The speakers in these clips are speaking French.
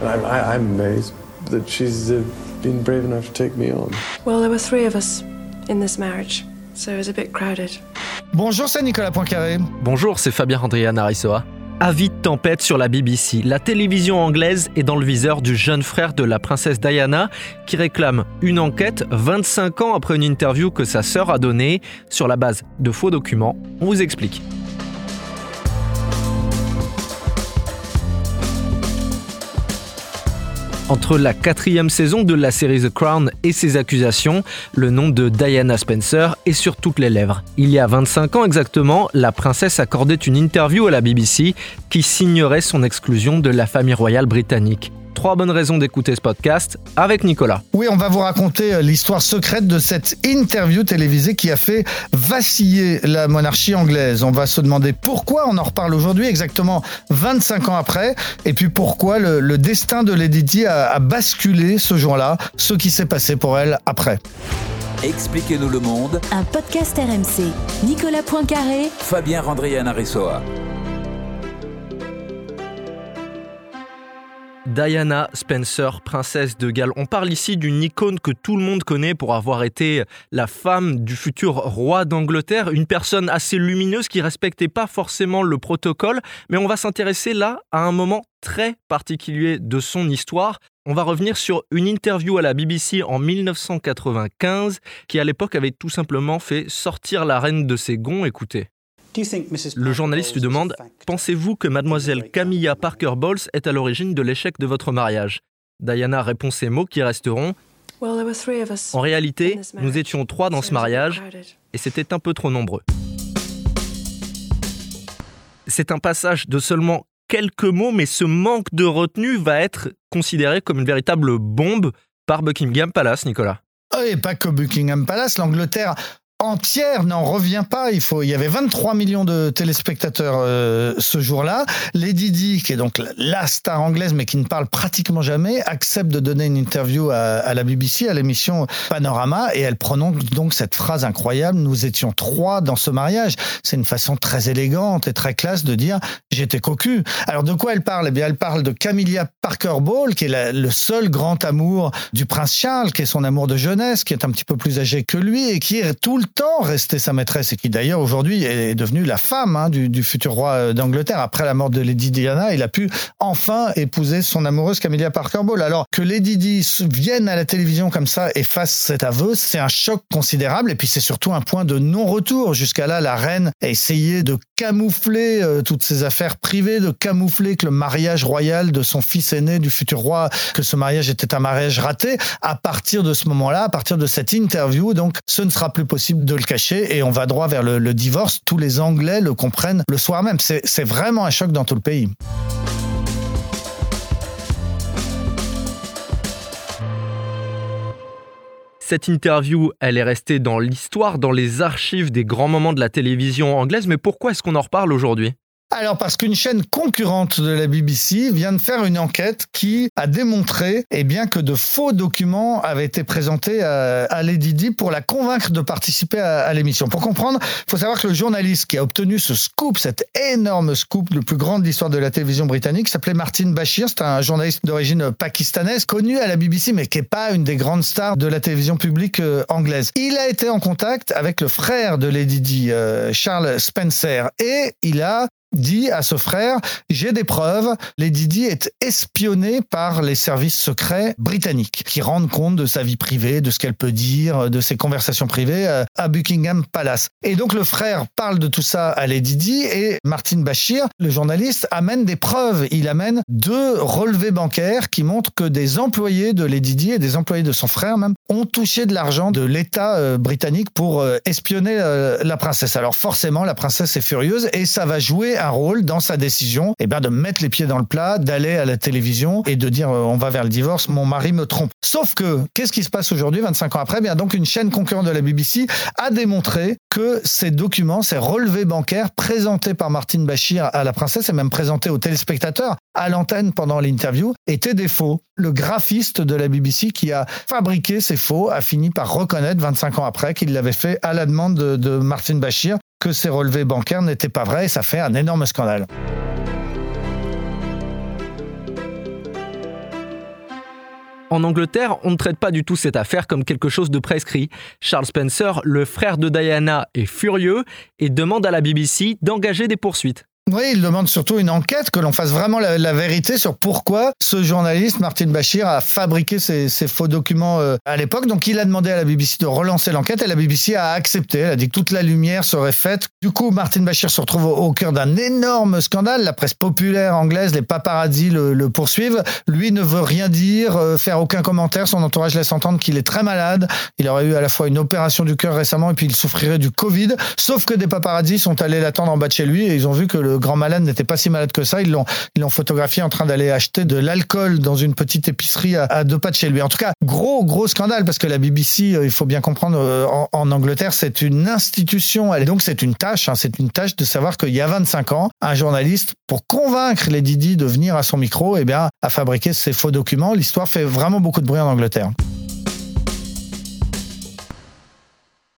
And I'm, I, I'm amazed that she's uh, been brave enough to take me on. Well, there were three of us in this marriage, so it was a bit crowded. Bonjour, c'est Nicolas Poincaré. Bonjour, c'est Fabien Andrea Narisoa. Avis de tempête sur la BBC. La télévision anglaise est dans le viseur du jeune frère de la princesse Diana qui réclame une enquête 25 ans après une interview que sa sœur a donnée sur la base de faux documents. On vous explique. Entre la quatrième saison de la série The Crown et ses accusations, le nom de Diana Spencer est sur toutes les lèvres. Il y a 25 ans exactement, la princesse accordait une interview à la BBC qui signerait son exclusion de la famille royale britannique trois bonnes raisons d'écouter ce podcast avec Nicolas. Oui, on va vous raconter euh, l'histoire secrète de cette interview télévisée qui a fait vaciller la monarchie anglaise. On va se demander pourquoi, on en reparle aujourd'hui, exactement 25 ans après, et puis pourquoi le, destin de Lady Di a, a basculé ce jour-là, ce qui s'est passé pour elle après. Expliquez-nous le monde. Un podcast RMC. Nicolas Poincaré. Fabien Randrian Diana Spencer, princesse de Galles. On parle ici d'une icône que tout le monde connaît pour avoir été la femme du futur roi d'Angleterre, une personne assez lumineuse qui respectait pas forcément le protocole, mais on va s'intéresser là à un moment très particulier de son histoire. On va revenir sur une interview à la BBC en 1995 qui à l'époque avait tout simplement fait sortir la reine de ses gonds. Écoutez. Le journaliste lui demande Pensez-vous que mademoiselle Camilla Parker Bowles est à l'origine de l'échec de votre mariage? Diana répond ces mots qui resteront. En réalité, nous étions trois dans ce mariage et c'était un peu trop nombreux. C'est un passage de seulement quelques mots, mais ce manque de retenue va être considéré comme une véritable bombe par Buckingham Palace, Nicolas. Et pas que Buckingham Palace, l'Angleterre entière n'en revient pas. Il faut, il y avait 23 millions de téléspectateurs euh, ce jour-là. Lady Di, qui est donc la star anglaise, mais qui ne parle pratiquement jamais, accepte de donner une interview à, la BBC, à l'émission Panorama, et elle prononce donc cette phrase incroyable "Nous étions trois dans ce mariage." C'est une façon très élégante et très classe de dire "J'étais cocu." Alors de quoi elle parle? Eh bien, elle parle de Camilla Parker Ball, qui est le seul grand amour du prince Charles, qui est son amour de jeunesse, qui est un petit peu plus âgé que lui et qui est tout le temps resté sa maîtresse et qui d'ailleurs aujourd'hui est devenue la femme hein, du, futur roi d'Angleterre. Après la mort de Lady Diana, il a pu enfin épouser son amoureuse Camilla Parker Bowles. Alors que Lady Di vienne à la télévision comme ça et fasse cet aveu, c'est un choc considérable et puis c'est surtout un point de non-retour. Jusqu'à là, la reine a essayé de camoufler euh, toutes ses affaires privées, de camoufler que le mariage royal de son fils aîné, du futur roi, que ce mariage était un mariage raté. À partir de ce moment-là, à partir de cette interview, donc, ce ne sera plus possible de le cacher et on va droit vers le, divorce. Tous les Anglais le comprennent le soir même. C'est vraiment un choc dans tout le pays. Cette interview, elle est restée dans l'histoire, dans les archives des grands moments de la télévision anglaise, mais pourquoi est-ce qu'on en reparle aujourd'hui? Alors parce qu'une chaîne concurrente de la BBC vient de faire une enquête qui a démontré eh bien que de faux documents avaient été présentés à, Lady Di pour la convaincre de participer à, l'émission. Pour comprendre, il faut savoir que le journaliste qui a obtenu ce scoop, cet énorme scoop, le plus grand de l'histoire de la télévision britannique, s'appelait Martin Bashir. C'est un journaliste d'origine pakistanaise connu à la BBC mais qui n'est pas une des grandes stars de la télévision publique euh, anglaise. Il a été en contact avec le frère de Lady Di, euh, Charles Spencer, et il a dit à ce frère, j'ai des preuves, Lady Di est espionnée par les services secrets britanniques qui rendent compte de sa vie privée, de ce qu'elle peut dire, de ses conversations privées euh, à Buckingham Palace. Et donc le frère parle de tout ça à Lady Di et Martin Bashir, le journaliste, amène des preuves. Il amène deux relevés bancaires qui montrent que des employés de Lady Di et des employés de son frère même ont touché de l'argent de l'État euh, britannique pour euh, espionner la princesse. Alors forcément, la princesse est furieuse et ça va jouer un rôle dans sa décision et eh ben, de mettre les pieds dans le plat, d'aller à la télévision et de dire euh, on va vers le divorce, mon mari me trompe. Sauf que, qu'est-ce qui se passe aujourd'hui, 25 ans après? Eh Bien donc une chaîne concurrente de la BBC a démontré que ces documents, ces relevés bancaires présentés par Martine Bachir à la princesse et même présentés aux téléspectateurs à l'antenne pendant l'interview étaient des faux. Le graphiste de la BBC qui a fabriqué ces faux a fini par reconnaître 25 ans après qu'il l'avait fait à la demande de, de Martine Bachir que ces relevés bancaires n'étaient pas vrais et ça fait un énorme scandale. En Angleterre, on ne traite pas du tout cette affaire comme quelque chose de prescrit. Charles Spencer, le frère de Diana, est furieux et demande à la BBC d'engager des poursuites. Il demande surtout une enquête, que l'on fasse vraiment la, vérité sur pourquoi ce journaliste, Martin Bachir, a fabriqué ces, faux documents euh, à l'époque. Donc il a demandé à la BBC de relancer l'enquête et la BBC a accepté. Elle a dit que toute la lumière serait faite. Du coup, Martin Bachir se retrouve au, cœur d'un énorme scandale. La presse populaire anglaise, les paparazzis le, le poursuivent. Lui ne veut rien dire, euh, faire aucun commentaire. Son entourage laisse entendre qu'il est très malade. Il aurait eu à la fois une opération du cœur récemment et puis il souffrirait du Covid. Sauf que des paparazzis sont allés l'attendre en bas de chez lui et ils ont vu que le grand malade n'était pas si malade que ça. Ils l'ont, ils l'ont photographié en train d'aller acheter de l'alcool dans une petite épicerie à, deux pas de chez lui. En tout cas, gros, gros scandale parce que la BBC, euh, il faut bien comprendre, euh, en, Angleterre, c'est une institution. Et donc, c'est une tâche, hein, c'est une tâche de savoir qu'il y a 25 ans, un journaliste, pour convaincre les Didi de venir à son micro, eh bien, a fabriqué ces faux documents. L'histoire fait vraiment beaucoup de bruit en Angleterre.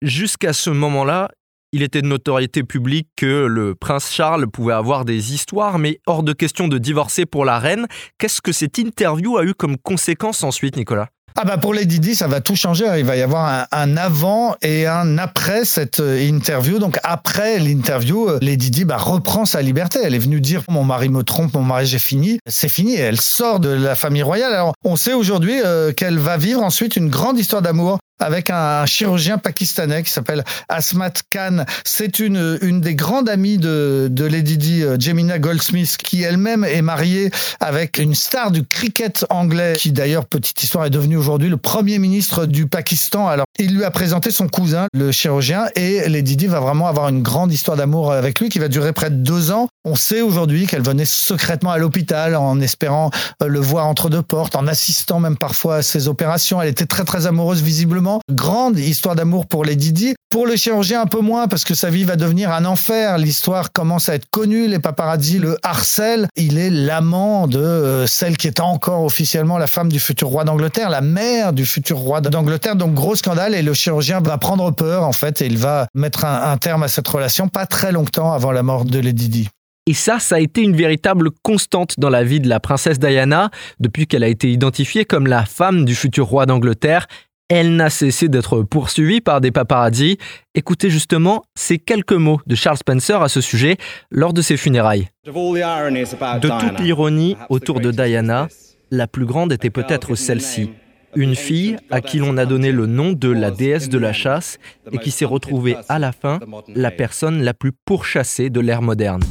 Jusqu'à ce moment-là, il était de notoriété publique que le prince Charles pouvait avoir des histoires, mais hors de question de divorcer pour la reine. Qu'est-ce que cette interview a eu comme conséquence ensuite, Nicolas? Ah bah pour les Didi, ça va tout changer. Il va y avoir un, un avant et un après cette euh, interview. Donc après l'interview, euh, Lady Di bah, reprend sa liberté. Elle est venue dire mon mari me trompe, mon mariage est fini. C'est fini. Elle sort de la famille royale. Alors on sait aujourd'hui euh, qu'elle va vivre ensuite une grande histoire d'amour avec un chirurgien pakistanais qui s'appelle Asmat Khan. C'est une, une des grandes amies de, de Lady Di, Jemina Goldsmith, qui elle-même est mariée avec une star du cricket anglais, qui d'ailleurs, petite histoire, est devenue aujourd'hui le premier ministre du Pakistan. Alors, il lui a présenté son cousin, le chirurgien, et Lady Di va vraiment avoir une grande histoire d'amour avec lui qui va durer près de deux ans. On sait aujourd'hui qu'elle venait secrètement à l'hôpital en espérant le voir entre deux portes, en assistant même parfois à ses opérations. Elle était très très amoureuse visiblement. Grande histoire d'amour pour Lady Di. Pour le chirurgien un peu moins parce que sa vie va devenir un enfer. L'histoire commence à être connue. Les paparazzi le harcèlent. Il est l'amant de celle qui est encore officiellement la femme du futur roi d'Angleterre, la mère du futur roi d'Angleterre. Donc gros scandale et le chirurgien va prendre peur en fait et il va mettre un, un terme à cette relation pas très longtemps avant la mort de Lady Di. Et ça, ça a été une véritable constante dans la vie de la princesse Diana depuis qu'elle a été identifiée comme la femme du futur roi d'Angleterre. Elle n'a cessé d'être poursuivie par des paparazzis. Écoutez justement ces quelques mots de Charles Spencer à ce sujet lors de ses funérailles. De toute l'ironie autour de Diana, la plus grande était peut-être celle-ci. Une fille à qui l'on a donné le nom de la déesse de la chasse et qui s'est retrouvée à la fin la personne la plus pourchassée de l'ère moderne.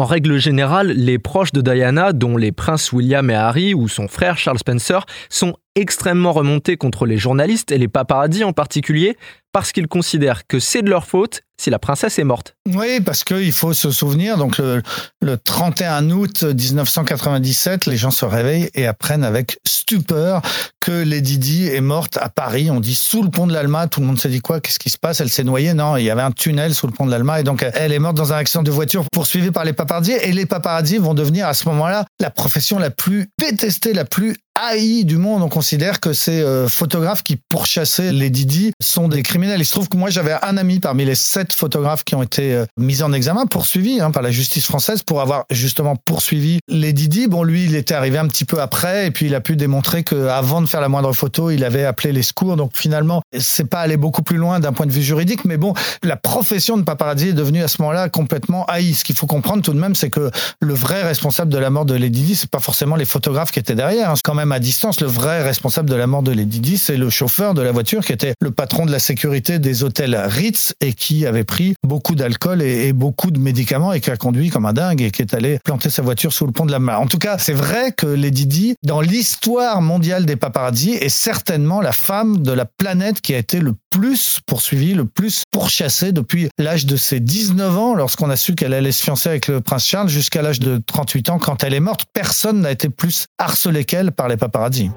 En règle générale, les proches de Diana, dont les princes William et Harry ou son frère Charles Spencer, sont extrêmement remontés contre les journalistes et les paparazzis en particulier, parce qu'ils considèrent que c'est de leur faute si la princesse est morte. Oui, parce qu'il faut se souvenir, donc le, le, 31 août 1997, les gens se réveillent et apprennent avec stupeur que Lady Di est morte à Paris. On dit sous le pont de l'Alma. Tout le monde s'est dit quoi Qu'est-ce qui se passe? Elle s'est noyée Non, il y avait un tunnel sous le pont de l'Alma et donc elle est morte dans un accident de voiture poursuivie par les paparazzis. Et les paparazzis vont devenir à ce moment-là la profession la plus détestée, la plus haï du monde. On considère que ces euh, photographes qui pourchassaient les Didi sont des criminels. Il se trouve que moi, j'avais un ami parmi les sept photographes qui ont été euh, mis en examen, poursuivis hein, par la justice française pour avoir justement poursuivi les Didi. Bon, lui, il était arrivé un petit peu après et puis il a pu démontrer que avant de faire la moindre photo, il avait appelé les secours. Donc finalement, c'est pas allé beaucoup plus loin d'un point de vue juridique, mais bon, la profession de paparazzi est devenue à ce moment-là complètement haïe. Ce qu'il faut comprendre tout de même, c'est que le vrai responsable de la mort de Lady Di, c'est pas forcément les photographes qui étaient derrière. Hein. C'est quand même à distance, le vrai responsable de la mort de Lady Di, c'est le chauffeur de la voiture qui était le patron de la sécurité des hôtels Ritz et qui avait pris beaucoup d'alcool et, beaucoup de médicaments et qui a conduit comme un dingue et qui est allé planter sa voiture sous le pont de la Mare. En tout cas, c'est vrai que Lady Di, dans l'histoire mondiale des paparazzi, est certainement la femme de la planète qui a été le plus poursuivie, le plus pourchassée depuis l'âge de ses 19 ans, lorsqu'on a su qu'elle allait se fiancer avec le prince Charles, jusqu'à l'âge de 38 ans, quand elle est morte. Personne n'a été plus harcelé qu'elle par les paparazzi.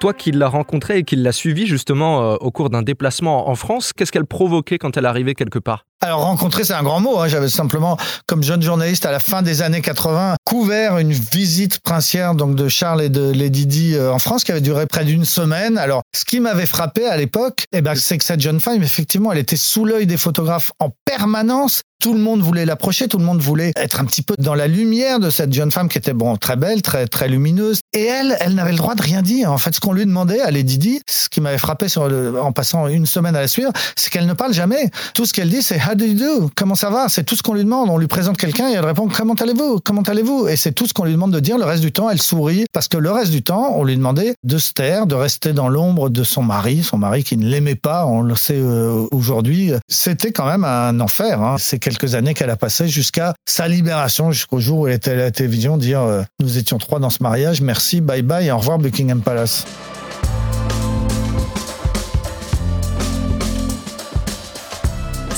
Toi qui l'as rencontrée et qui l'as suivie justement euh, au cours d'un déplacement en France, qu'est-ce qu'elle provoquait quand elle arrivait quelque part? Alors rencontrer, c'est un grand mot. Hein. J'avais simplement, comme jeune journaliste à la fin des années 80, couvert une visite princière donc de Charles et de Lady Di euh, en France qui avait duré près d'une semaine. Alors, ce qui m'avait frappé à l'époque, eh ben, c'est que cette jeune femme, effectivement, elle était sous l'œil des photographes en permanence. Tout le monde voulait l'approcher, tout le monde voulait être un petit peu dans la lumière de cette jeune femme qui était bon très belle, très très lumineuse. Et elle, elle n'avait le droit de rien dire. En fait, ce qu'on lui demandait à Lady Di, ce qui m'avait frappé sur le, en passant une semaine à la suivre, c'est qu'elle ne parle jamais. Tout ce qu'elle dit, c'est Comment ça va? C'est tout ce qu'on lui demande. On lui présente quelqu'un et elle répond Comment allez-vous? Comment allez-vous? Et c'est tout ce qu'on lui demande de dire. Le reste du temps, elle sourit parce que le reste du temps, on lui demandait de se taire, de rester dans l'ombre de son mari, son mari qui ne l'aimait pas. On le sait euh, aujourd'hui. C'était quand même un enfer. Hein. Ces quelques années qu'elle a passé jusqu'à sa libération, jusqu'au jour où elle était à la télévision dire euh, nous étions trois dans ce mariage, merci, bye bye et au revoir Buckingham Palace.